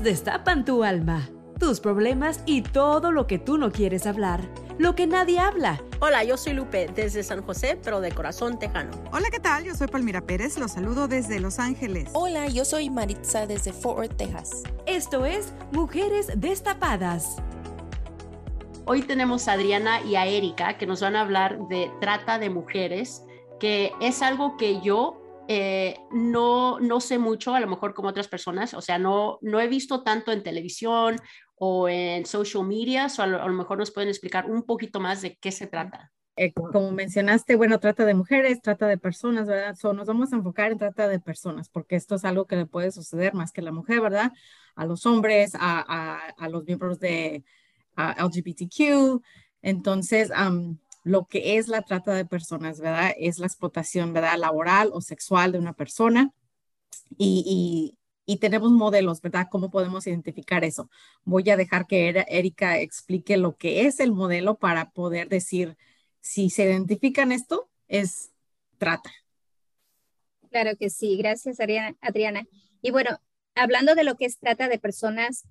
Ellas destapan tu alma, tus problemas y todo lo que tú no quieres hablar, lo que nadie habla. Hola, yo soy Lupe desde San José, pero de corazón tejano. Hola, ¿qué tal? Yo soy Palmira Pérez, los saludo desde Los Ángeles. Hola, yo soy Maritza desde Fort Worth, Texas. Esto es Mujeres Destapadas. Hoy tenemos a Adriana y a Erika que nos van a hablar de trata de mujeres, que es algo que yo eh, no, no sé mucho, a lo mejor como otras personas, o sea, no, no he visto tanto en televisión o en social media, o a lo, a lo mejor nos pueden explicar un poquito más de qué se trata. Eh, como mencionaste, bueno, trata de mujeres, trata de personas, ¿verdad? So, nos vamos a enfocar en trata de personas, porque esto es algo que le puede suceder más que a la mujer, ¿verdad? A los hombres, a, a, a los miembros de LGBTQ. Entonces, um, lo que es la trata de personas, ¿verdad? Es la explotación, ¿verdad? Laboral o sexual de una persona. Y, tenemos modelos, ¿verdad? ¿Cómo podemos identificar eso? Voy a dejar que Erika explique lo que es el modelo para poder decir si se identifican esto, es trata. Claro que sí, gracias Adriana. Y bueno, hablando de lo que es trata de personas,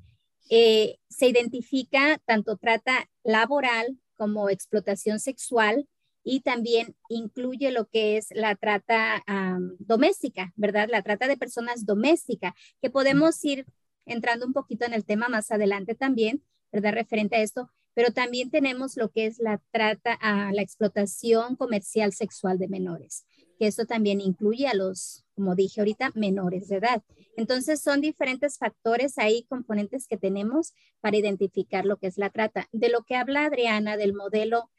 eh, se identifica tanto trata laboral como explotación sexual y también incluye lo que es la trata um, doméstica, ¿verdad? La trata de personas doméstica, que podemos ir entrando un poquito en el tema más adelante también, ¿verdad? Referente a esto, pero también tenemos lo que es la trata a la explotación comercial sexual de menores, que eso también incluye a los, como dije ahorita, menores de edad. Entonces son diferentes factores ahí, componentes que tenemos para identificar lo que es la trata. De lo que habla Adriana del modelo,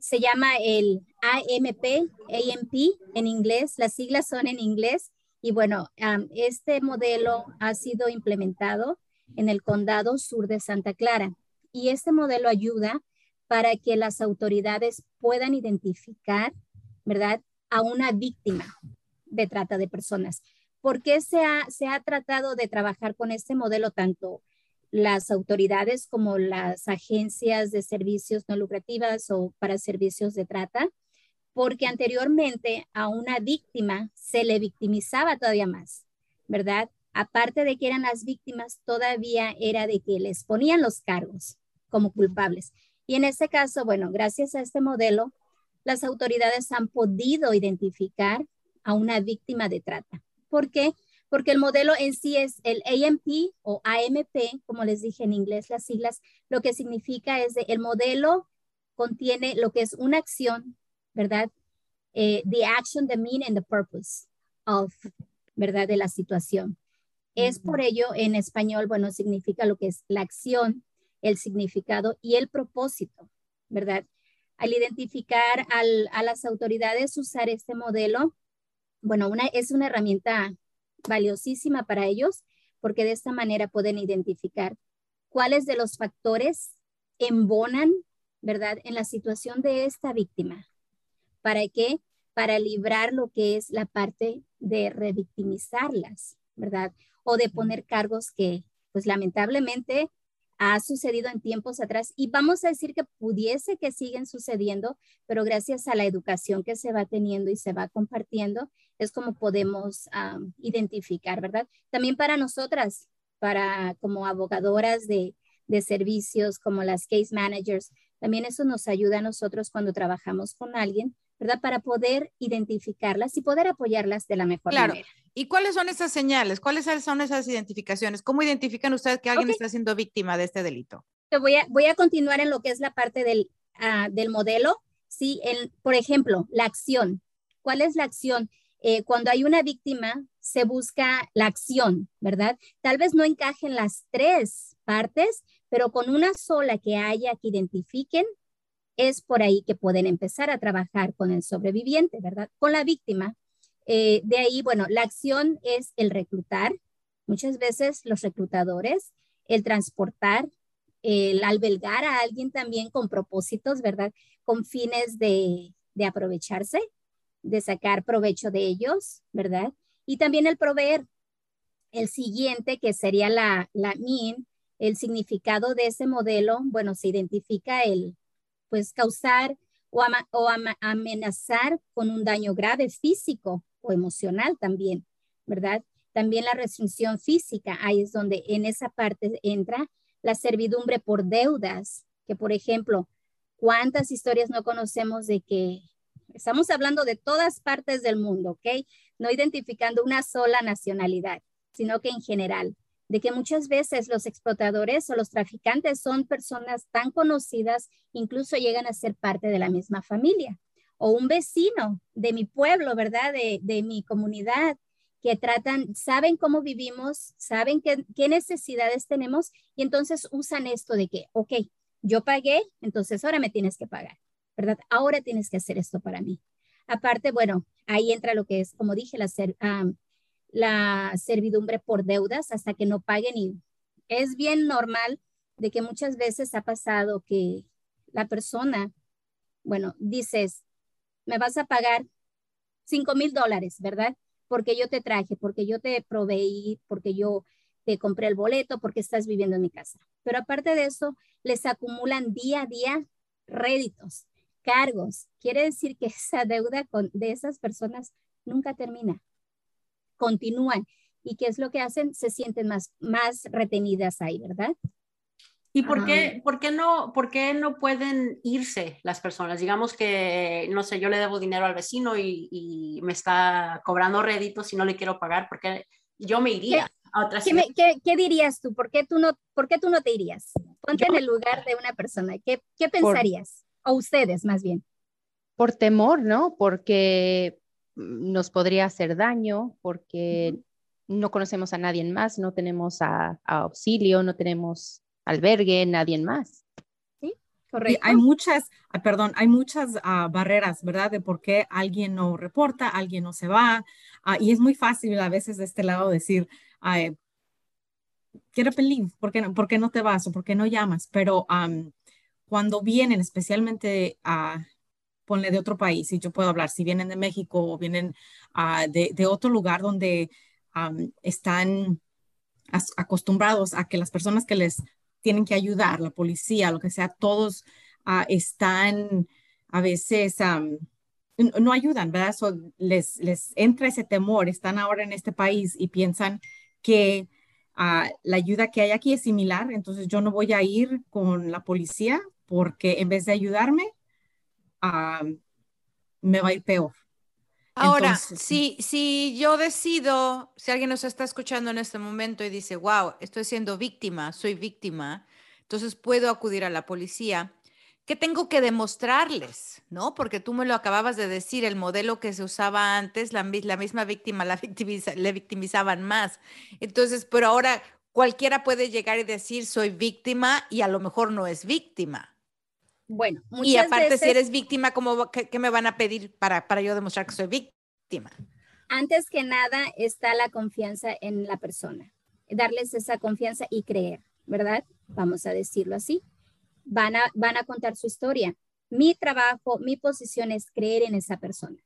se llama el AMP, AMP en inglés, las siglas son en inglés. Y bueno, este modelo ha sido implementado en el condado sur de Santa Clara. Y este modelo ayuda para que las autoridades puedan identificar, ¿verdad?, a una víctima de trata de personas. ¿Por qué se ha, se ha tratado de trabajar con este modelo tanto las autoridades como las agencias de servicios no lucrativas o para servicios de trata? Porque anteriormente a una víctima se le victimizaba todavía más, ¿verdad? Aparte de que eran las víctimas, todavía era de que les ponían los cargos como culpables. Y en este caso, bueno, gracias a este modelo, las autoridades han podido identificar a una víctima de trata. ¿Por qué? Porque el modelo en sí es el AMP o AMP, como les dije en inglés las siglas, lo que significa es que el modelo contiene lo que es una acción, ¿verdad? Eh, the action, the mean and the purpose of, ¿verdad? De la situación. Es por ello en español, bueno, significa lo que es la acción, el significado y el propósito, ¿verdad? Al identificar al, a las autoridades usar este modelo, bueno, una, es una herramienta valiosísima para ellos porque de esta manera pueden identificar cuáles de los factores embonan, ¿verdad?, en la situación de esta víctima. ¿Para qué? Para librar lo que es la parte de revictimizarlas, ¿verdad? O de poner cargos que, pues lamentablemente, ha sucedido en tiempos atrás y vamos a decir que pudiese que siguen sucediendo, pero gracias a la educación que se va teniendo y se va compartiendo, es como podemos um, identificar, ¿verdad? También para nosotras, para como abogadoras de, de servicios, como las case managers, también eso nos ayuda a nosotros cuando trabajamos con alguien ¿verdad? Para poder identificarlas y poder apoyarlas de la mejor claro. manera. ¿Y cuáles son esas señales? ¿Cuáles son esas identificaciones? ¿Cómo identifican ustedes que alguien está siendo víctima de este delito? Voy a, voy a continuar en lo que es la parte del, uh, del modelo. Sí, el, por ejemplo, la acción. ¿Cuál es la acción? Eh, cuando hay una víctima, se busca la acción, ¿verdad? Tal vez no encajen las tres partes, pero con una sola que haya que identifiquen, es por ahí que pueden empezar a trabajar con el sobreviviente, ¿verdad? Con la víctima. Eh, de ahí, bueno, la acción es el reclutar, muchas veces los reclutadores, el transportar, el albergar a alguien también con propósitos, ¿verdad? Con fines de, de aprovecharse, de sacar provecho de ellos, ¿verdad? Y también el proveer. El siguiente, que sería la, la MIN, el significado de ese modelo, bueno, se identifica el, pues, causar o, o amenazar con un daño grave físico o emocional también, ¿verdad? También la restricción física, ahí es donde en esa parte entra la servidumbre por deudas, que por ejemplo, ¿cuántas historias no conocemos de que estamos hablando de todas partes del mundo, ¿ok? No identificando una sola nacionalidad, sino que en general, de que muchas veces los explotadores o los traficantes son personas tan conocidas, incluso llegan a ser parte de la misma familia, o un vecino de mi pueblo, ¿verdad? De, de mi comunidad, que tratan, saben cómo vivimos, saben qué, necesidades tenemos y entonces usan esto de que, ok, yo pagué, entonces ahora me tienes que pagar, ¿verdad? Ahora tienes que hacer esto para mí. Aparte, bueno, ahí entra lo que es, como dije, la, ser, la servidumbre por deudas hasta que no paguen y es bien normal de que muchas veces ha pasado que la persona, bueno, dices, me vas a pagar cinco mil dólares, ¿verdad? Porque yo te traje, porque yo te proveí, porque yo te compré el boleto, porque estás viviendo en mi casa. Pero aparte de eso, les acumulan día a día réditos, cargos. Quiere decir que esa deuda con, de esas personas nunca termina. Continúan. ¿Y qué es lo que hacen? Se sienten más, más retenidas ahí, ¿verdad? ¿Y por qué, por, qué no, por qué no pueden irse las personas? Digamos que, no sé, yo le debo dinero al vecino y, y me está cobrando réditos y no le quiero pagar, porque yo me iría ¿Qué, a otra ¿qué, me, ¿qué, ¿qué, dirías tú? ¿Por qué tú, no, ¿Por qué tú no te irías? Ponte yo, en el lugar de una persona. ¿Qué, qué pensarías? Por, o ustedes, más bien. Por temor, ¿no? Porque nos podría hacer daño, porque uh -huh. no conocemos a nadie más, no tenemos a, a auxilio, no tenemos albergue, nadie más. Sí, correcto. Y hay muchas, perdón, hay muchas uh, barreras, ¿verdad? De por qué alguien no reporta, alguien no se va. Uh, y es muy fácil a veces de este lado decir, uh, quiero pelín, ¿por qué, no, ¿por qué no te vas o por qué no llamas? Pero um, cuando vienen, especialmente a, ponle de otro país, y yo puedo hablar, si vienen de México o vienen de, de, otro lugar donde están acostumbrados a que las personas que les tienen que ayudar, la policía, lo que sea, todos uh, están a veces, no ayudan, ¿verdad? So, les, les entra ese temor, están ahora en este país y piensan que uh, la ayuda que hay aquí es similar, entonces yo no voy a ir con la policía porque en vez de ayudarme, me va a ir peor. Ahora, Entonces, si, si yo decido, si alguien nos está escuchando en este momento y dice, wow, estoy siendo víctima, soy víctima, entonces puedo acudir a la policía. ¿Qué tengo que demostrarles? ¿No? Porque tú me lo acababas de decir, el modelo que se usaba antes, la, la misma víctima la victimiza, le victimizaban más. Entonces, pero ahora cualquiera puede llegar y decir, soy víctima y a lo mejor no es víctima. Bueno, muchas y aparte, veces, si eres víctima, ¿cómo, qué, qué, me van a pedir para, para yo demostrar que soy víctima? Antes que nada está la confianza en la persona. Darles esa confianza y creer, ¿verdad? Vamos a decirlo así. Van a, van a contar su historia. Mi trabajo, mi posición es creer en esa persona.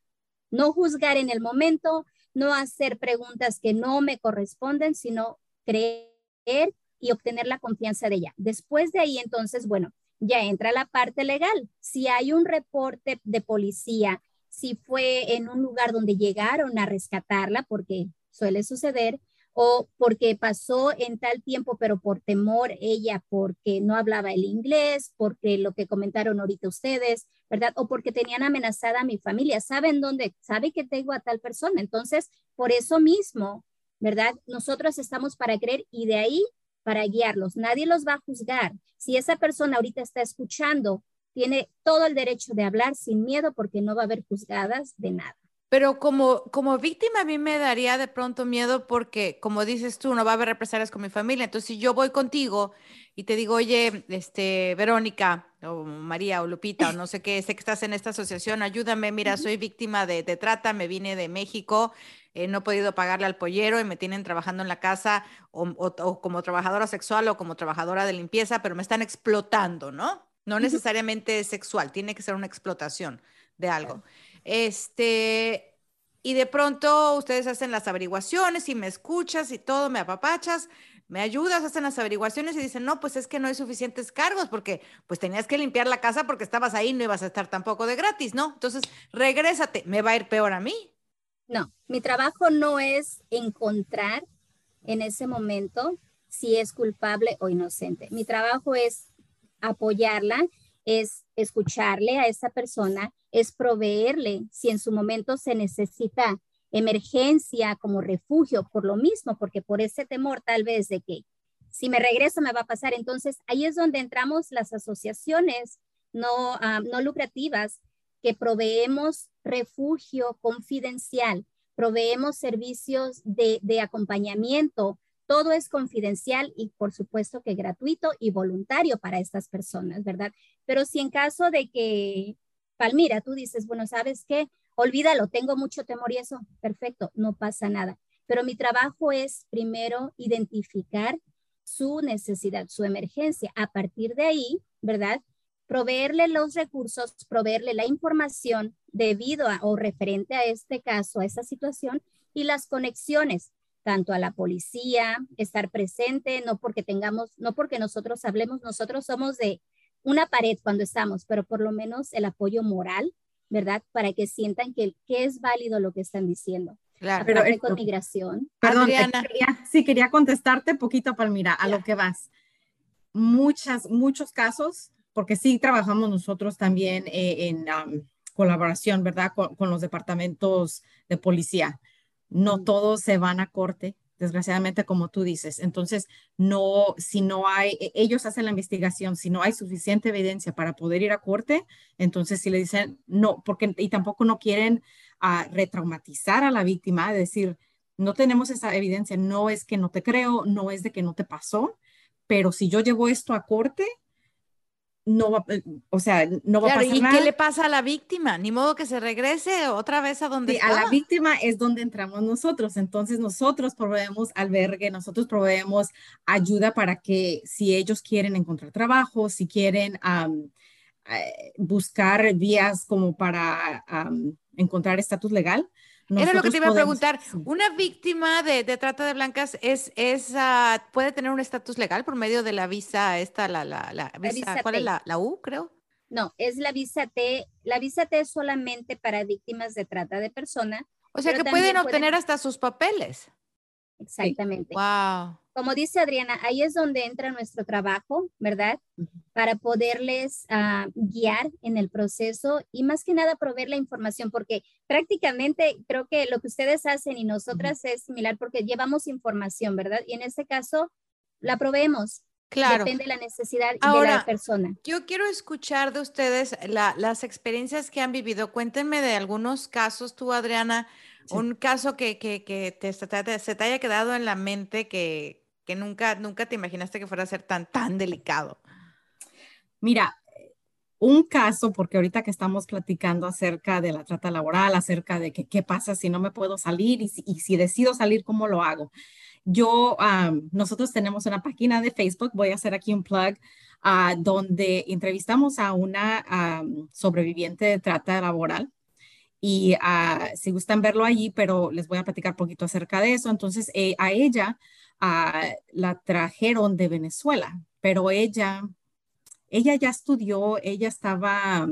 No juzgar en el momento, no hacer preguntas que no me corresponden, sino creer y obtener la confianza de ella. Después de ahí, entonces, bueno, ya entra la parte legal. Si hay un reporte de policía, si fue en un lugar donde llegaron a rescatarla, porque suele suceder, o porque pasó en tal tiempo, pero por temor ella, porque no hablaba el inglés, porque lo que comentaron ahorita ustedes, ¿verdad? O porque tenían amenazada a mi familia. ¿Saben dónde? ¿Sabe que tengo a tal persona? Entonces, por eso mismo, ¿verdad? Nosotros estamos para creer y de ahí para guiarlos. Nadie los va a juzgar. Si esa persona ahorita está escuchando, tiene todo el derecho de hablar sin miedo porque no va a haber juzgadas de nada. Pero como, como víctima a mí me daría de pronto miedo porque, como dices tú, no va a haber represalias con mi familia. Entonces, si yo voy contigo y te digo, oye, este, Verónica, o María, o Lupita, o no sé qué, sé que estás en esta asociación, ayúdame, mira, soy víctima de, trata, me vine de México, eh, no he podido pagarle al pollero y me tienen trabajando en la casa o, o, como trabajadora sexual o como trabajadora de limpieza, pero me están explotando, ¿no? No necesariamente sexual, tiene que ser una explotación de algo. Este, y de pronto ustedes hacen las averiguaciones y me escuchas y todo, me apapachas, me ayudas, hacen las averiguaciones y dicen, no, pues es que no hay suficientes cargos porque pues tenías que limpiar la casa porque estabas ahí, no ibas a estar tampoco de gratis, ¿no? Entonces, regrésate, ¿me va a ir peor a mí? No, mi trabajo no es encontrar en ese momento si es culpable o inocente. Mi trabajo es apoyarla, es escucharle a esa persona, es proveerle si en su momento se necesita emergencia como refugio por lo mismo, porque por ese temor tal vez de que si me regreso me va a pasar. Entonces ahí es donde entramos las asociaciones no, ah, no lucrativas que proveemos refugio confidencial, proveemos servicios de, acompañamiento, todo es confidencial y por supuesto que gratuito y voluntario para estas personas, ¿verdad? Pero si en caso de que, Palmira, tú dices, bueno, ¿sabes qué? Olvídalo, tengo mucho temor y eso, perfecto, no pasa nada. Pero mi trabajo es primero identificar su necesidad, su emergencia. A partir de ahí, ¿verdad? Proveerle los recursos, proveerle la información debido a o referente a este caso, a esa situación y las conexiones tanto a la policía, estar presente, no porque tengamos, no porque nosotros hablemos, nosotros somos de una pared cuando estamos, pero por lo menos el apoyo moral, ¿verdad? Para que sientan que, que es válido lo que están diciendo. Claro, pero con migración. Perdón, sí, quería contestarte poquito, Palmira, a lo que vas. Muchas, muchos casos, porque sí trabajamos nosotros también eh, en colaboración, ¿verdad? con, los departamentos de policía no todos se van a corte, desgraciadamente, como tú dices. Entonces, no, si no hay, e, ellos hacen la investigación, si no hay suficiente evidencia para poder ir a corte, entonces si le dicen no, porque y tampoco no quieren uh, retraumatizar a la víctima, decir, no tenemos esa evidencia, no es que no te creo, no es de que no te pasó, pero si yo llevo esto a corte, no va, eh, o sea, no va a pasar ¿y qué le pasa a la víctima? Ni modo que se regrese otra vez a donde sí, A la víctima es donde entramos nosotros. Entonces, nosotros proveemos albergue, nosotros proveemos ayuda para que si ellos quieren encontrar trabajo, si quieren eh, buscar vías como para encontrar estatus legal, era lo que te iba a preguntar. ¿Una víctima de, trata de blancas es, es ah, puede tener un estatus legal por medio de la visa esta, la, la, la, visa, ¿cuál es la, la U, creo? No, es la visa T. La visa T es solamente para víctimas de trata de persona. O sea que pueden obtener hasta sus papeles. Exactamente. Wow. Como dice Adriana, ahí es donde entra nuestro trabajo, ¿verdad? Para poderles ah, guiar en el proceso y más que nada proveer la información, porque prácticamente creo que lo que ustedes hacen y nosotras es similar porque llevamos información, ¿verdad? Y en este caso la proveemos. Claro. Depende de la necesidad de la persona. Yo quiero escuchar de ustedes las experiencias que han vivido. Cuéntenme de algunos casos, tú, Adriana, un caso que, que, que te, se te haya quedado en la mente que, que nunca, nunca te imaginaste que fuera a ser tan, tan delicado. Mira, un caso, porque ahorita que estamos platicando acerca de la trata laboral, acerca de qué pasa si no me puedo salir y si, decido salir, ¿cómo lo hago? Yo, nosotros tenemos una página de Facebook, voy a hacer aquí un plug, uh, donde entrevistamos a una sobreviviente de trata laboral y uh, si gustan verlo allí, pero les voy a platicar poquito acerca de eso. Entonces, eh, a ella uh, la trajeron de Venezuela, pero ella, ella ya estudió, ella estaba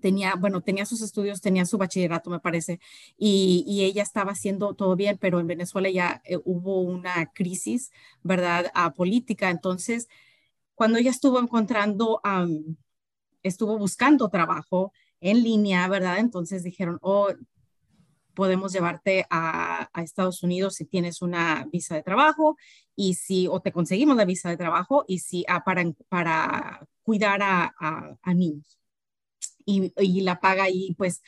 tenía, bueno, tenía sus estudios, tenía su bachillerato, me parece, y, ella estaba haciendo todo bien, pero en Venezuela ya eh, hubo una crisis, ¿verdad?, a política. Entonces, cuando ella estuvo encontrando, estuvo buscando trabajo en línea, ¿verdad? Entonces dijeron, oh, podemos llevarte a, Estados Unidos si tienes una visa de trabajo y si, o te conseguimos la visa de trabajo y si, ah, para, para cuidar a, a niños y, la paga y pues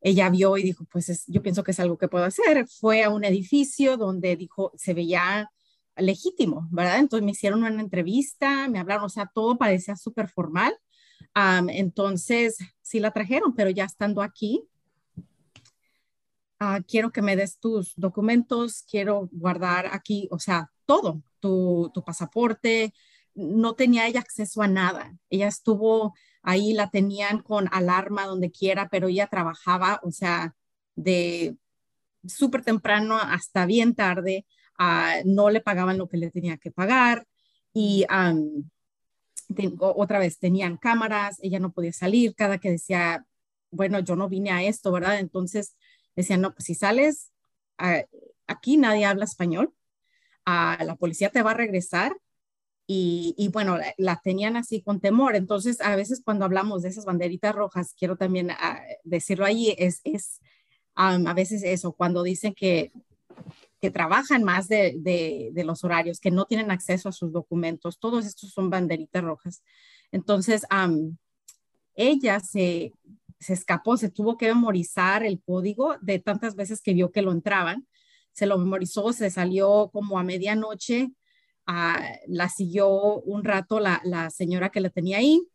ella vio y dijo, pues yo pienso que es algo que puedo hacer. Fue a un edificio donde dijo, se veía legítimo, ¿verdad? Entonces me hicieron una entrevista, me hablaron, o sea, todo parecía súper formal. entonces, sí la trajeron, pero ya estando aquí, ah, quiero que me des tus documentos, quiero guardar aquí, o sea, todo, tu, tu pasaporte. No tenía ella acceso a nada. Ella estuvo ahí la tenían con alarma donde quiera, pero ella trabajaba, o sea, de súper temprano hasta bien tarde, ah, no le pagaban lo que le tenía que pagar y otra vez tenían cámaras, ella no podía salir, cada que decía, bueno, yo no vine a esto, ¿verdad? Entonces decían, no, pues si sales, aquí nadie habla español, a la policía te va a regresar y, bueno, la, tenían así con temor. Entonces, a veces cuando hablamos de esas banderitas rojas, quiero también ah, decirlo ahí, es, es a veces eso, cuando dicen que, que trabajan más de, de, los horarios, que no tienen acceso a sus documentos, todos estos son banderitas rojas. Entonces, ella se, se escapó, se tuvo que memorizar el código de tantas veces que vio que lo entraban, se lo memorizó, se salió como a medianoche la siguió un rato la, señora que la tenía ahí,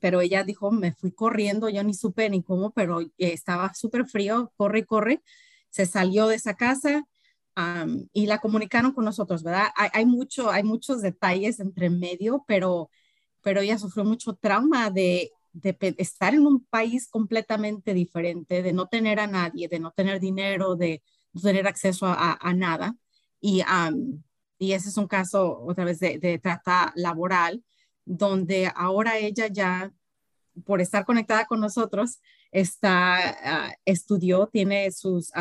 pero ella dijo, me fui corriendo, yo ni supe ni cómo, pero estaba súper frío, corre corre, se salió de esa casa y la comunicaron con nosotros, ¿verdad? Hay, mucho, hay muchos detalles entre medio, pero, pero ella sufrió mucho trauma de, estar en un país completamente diferente, de no tener a nadie, de no tener dinero, de no tener acceso a, nada. Y ese es un caso otra vez de, trata laboral, donde ahora ella ya, por estar conectada con nosotros, está, ah, estudió, tiene sus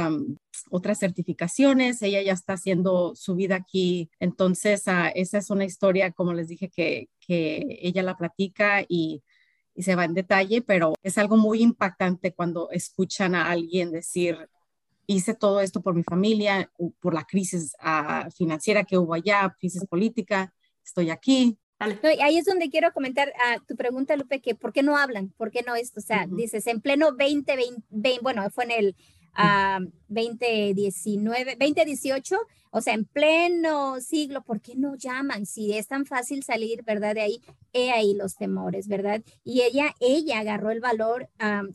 otras certificaciones, ella ya está haciendo su vida aquí. Entonces, uh, esa es una historia, como les dije, que, que ella la platica y, y se va en detalle, pero es algo muy impactante cuando escuchan a alguien decir, hice todo esto por mi familia, por la crisis ah, financiera que hubo allá, crisis política, estoy aquí. ahí es donde quiero comentar a tu pregunta, Lupe, que ¿por qué no hablan? ¿Por qué no esto? O sea, dices, en pleno 2020, bueno, fue en el 2019, 2018, o sea, en pleno siglo, ¿por qué no llaman? Si es tan fácil salir, ¿verdad? De ahí, he ahí los temores, ¿verdad? Y ella, ella agarró el valor,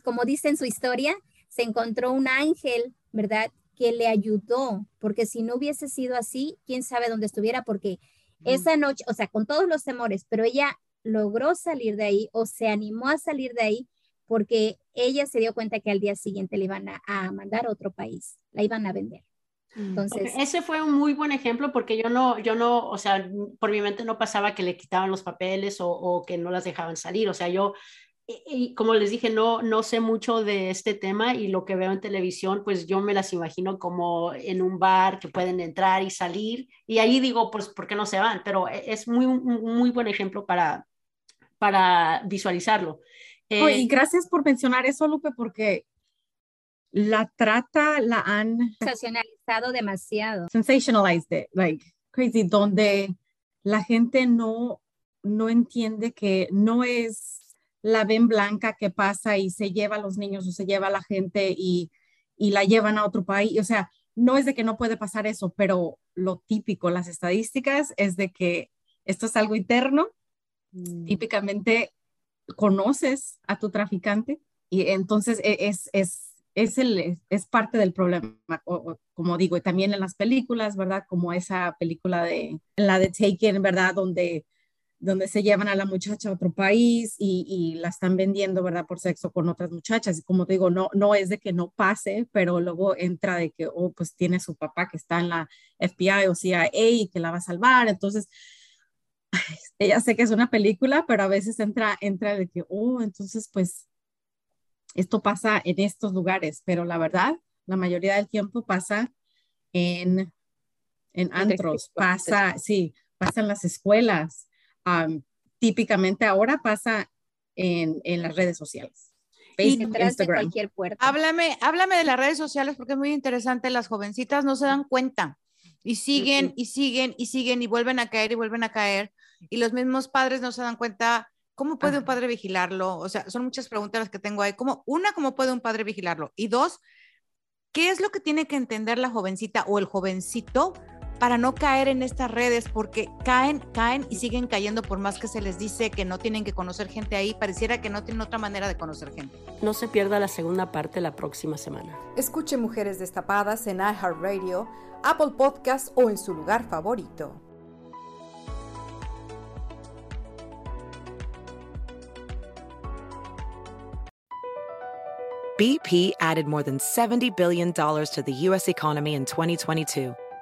como dice en su historia, se encontró un ángel ¿verdad? Que le ayudó, porque si no hubiese sido así, quién sabe dónde estuviera, porque esa noche, o sea, con todos los temores, pero ella logró salir de ahí o se animó a salir de ahí porque ella se dio cuenta que al día siguiente le iban a, mandar a otro país, la iban a vender. Mm. Entonces, ese fue un muy buen ejemplo porque yo no, yo no, o sea, por mi mente no pasaba que le quitaban los papeles o, o que no las dejaban salir. O sea, yo y como les dije, no, no sé mucho de este tema y lo que veo en televisión, pues yo me las imagino como en un bar que pueden entrar y salir. Y ahí digo, pues, ¿por qué no se van? Pero e, es muy, muy buen ejemplo para, para visualizarlo. Y eh, gracias por mencionar eso, Lupe, porque la trata la han sensacionalizado demasiado. Sensationalized it, like crazy, donde la gente no, no entiende que no es la ven blanca que pasa y se lleva a los niños o se lleva a la gente y, la llevan a otro país. O sea, no es de que no puede pasar eso, pero lo típico, las estadísticas es de que esto es algo interno. Mm. Típicamente conoces a tu traficante y entonces e, es, es, es, el, es parte del problema, como digo, y también en las películas, ¿verdad? Como esa película de la de Taken, ¿verdad? Donde donde se llevan a la muchacha a otro país y, la están vendiendo, ¿verdad? Por sexo con otras muchachas. Y como te digo, no, no es de que no pase, pero luego entra de que, oh, pues tiene su papá que está en la FBI o CIA y que la va a salvar. Entonces, ella sé que es una película, pero a veces entra, entra de que, oh, entonces, pues, esto pasa en estos lugares, pero la verdad, la mayoría del tiempo pasa en, en antros, pasa, sí, pasa en las escuelas. típicamente ahora pasa en, en las redes sociales. Facebook, Instagram. cualquier puerta. Háblame, háblame de las redes sociales porque es muy interesante. Las jovencitas no se dan cuenta y siguen y siguen y siguen y vuelven a caer y vuelven a caer. Y los mismos padres no se dan cuenta. ¿Cómo puede un padre vigilarlo? O sea, son muchas preguntas las que tengo ahí. ¿Cómo, una, ¿cómo puede un padre vigilarlo? Y dos, ¿qué es lo que tiene que entender la jovencita o el jovencito para no caer en estas redes, porque caen, caen y siguen cayendo por más que se les dice que no tienen que conocer gente ahí, pareciera que no tienen otra manera de conocer gente. No se pierda la segunda parte la próxima semana. Escuche Mujeres Destapadas en iHeartRadio, Apple Podcast o en su lugar favorito. BP added more than $70 billion to the U.S. economy in 2022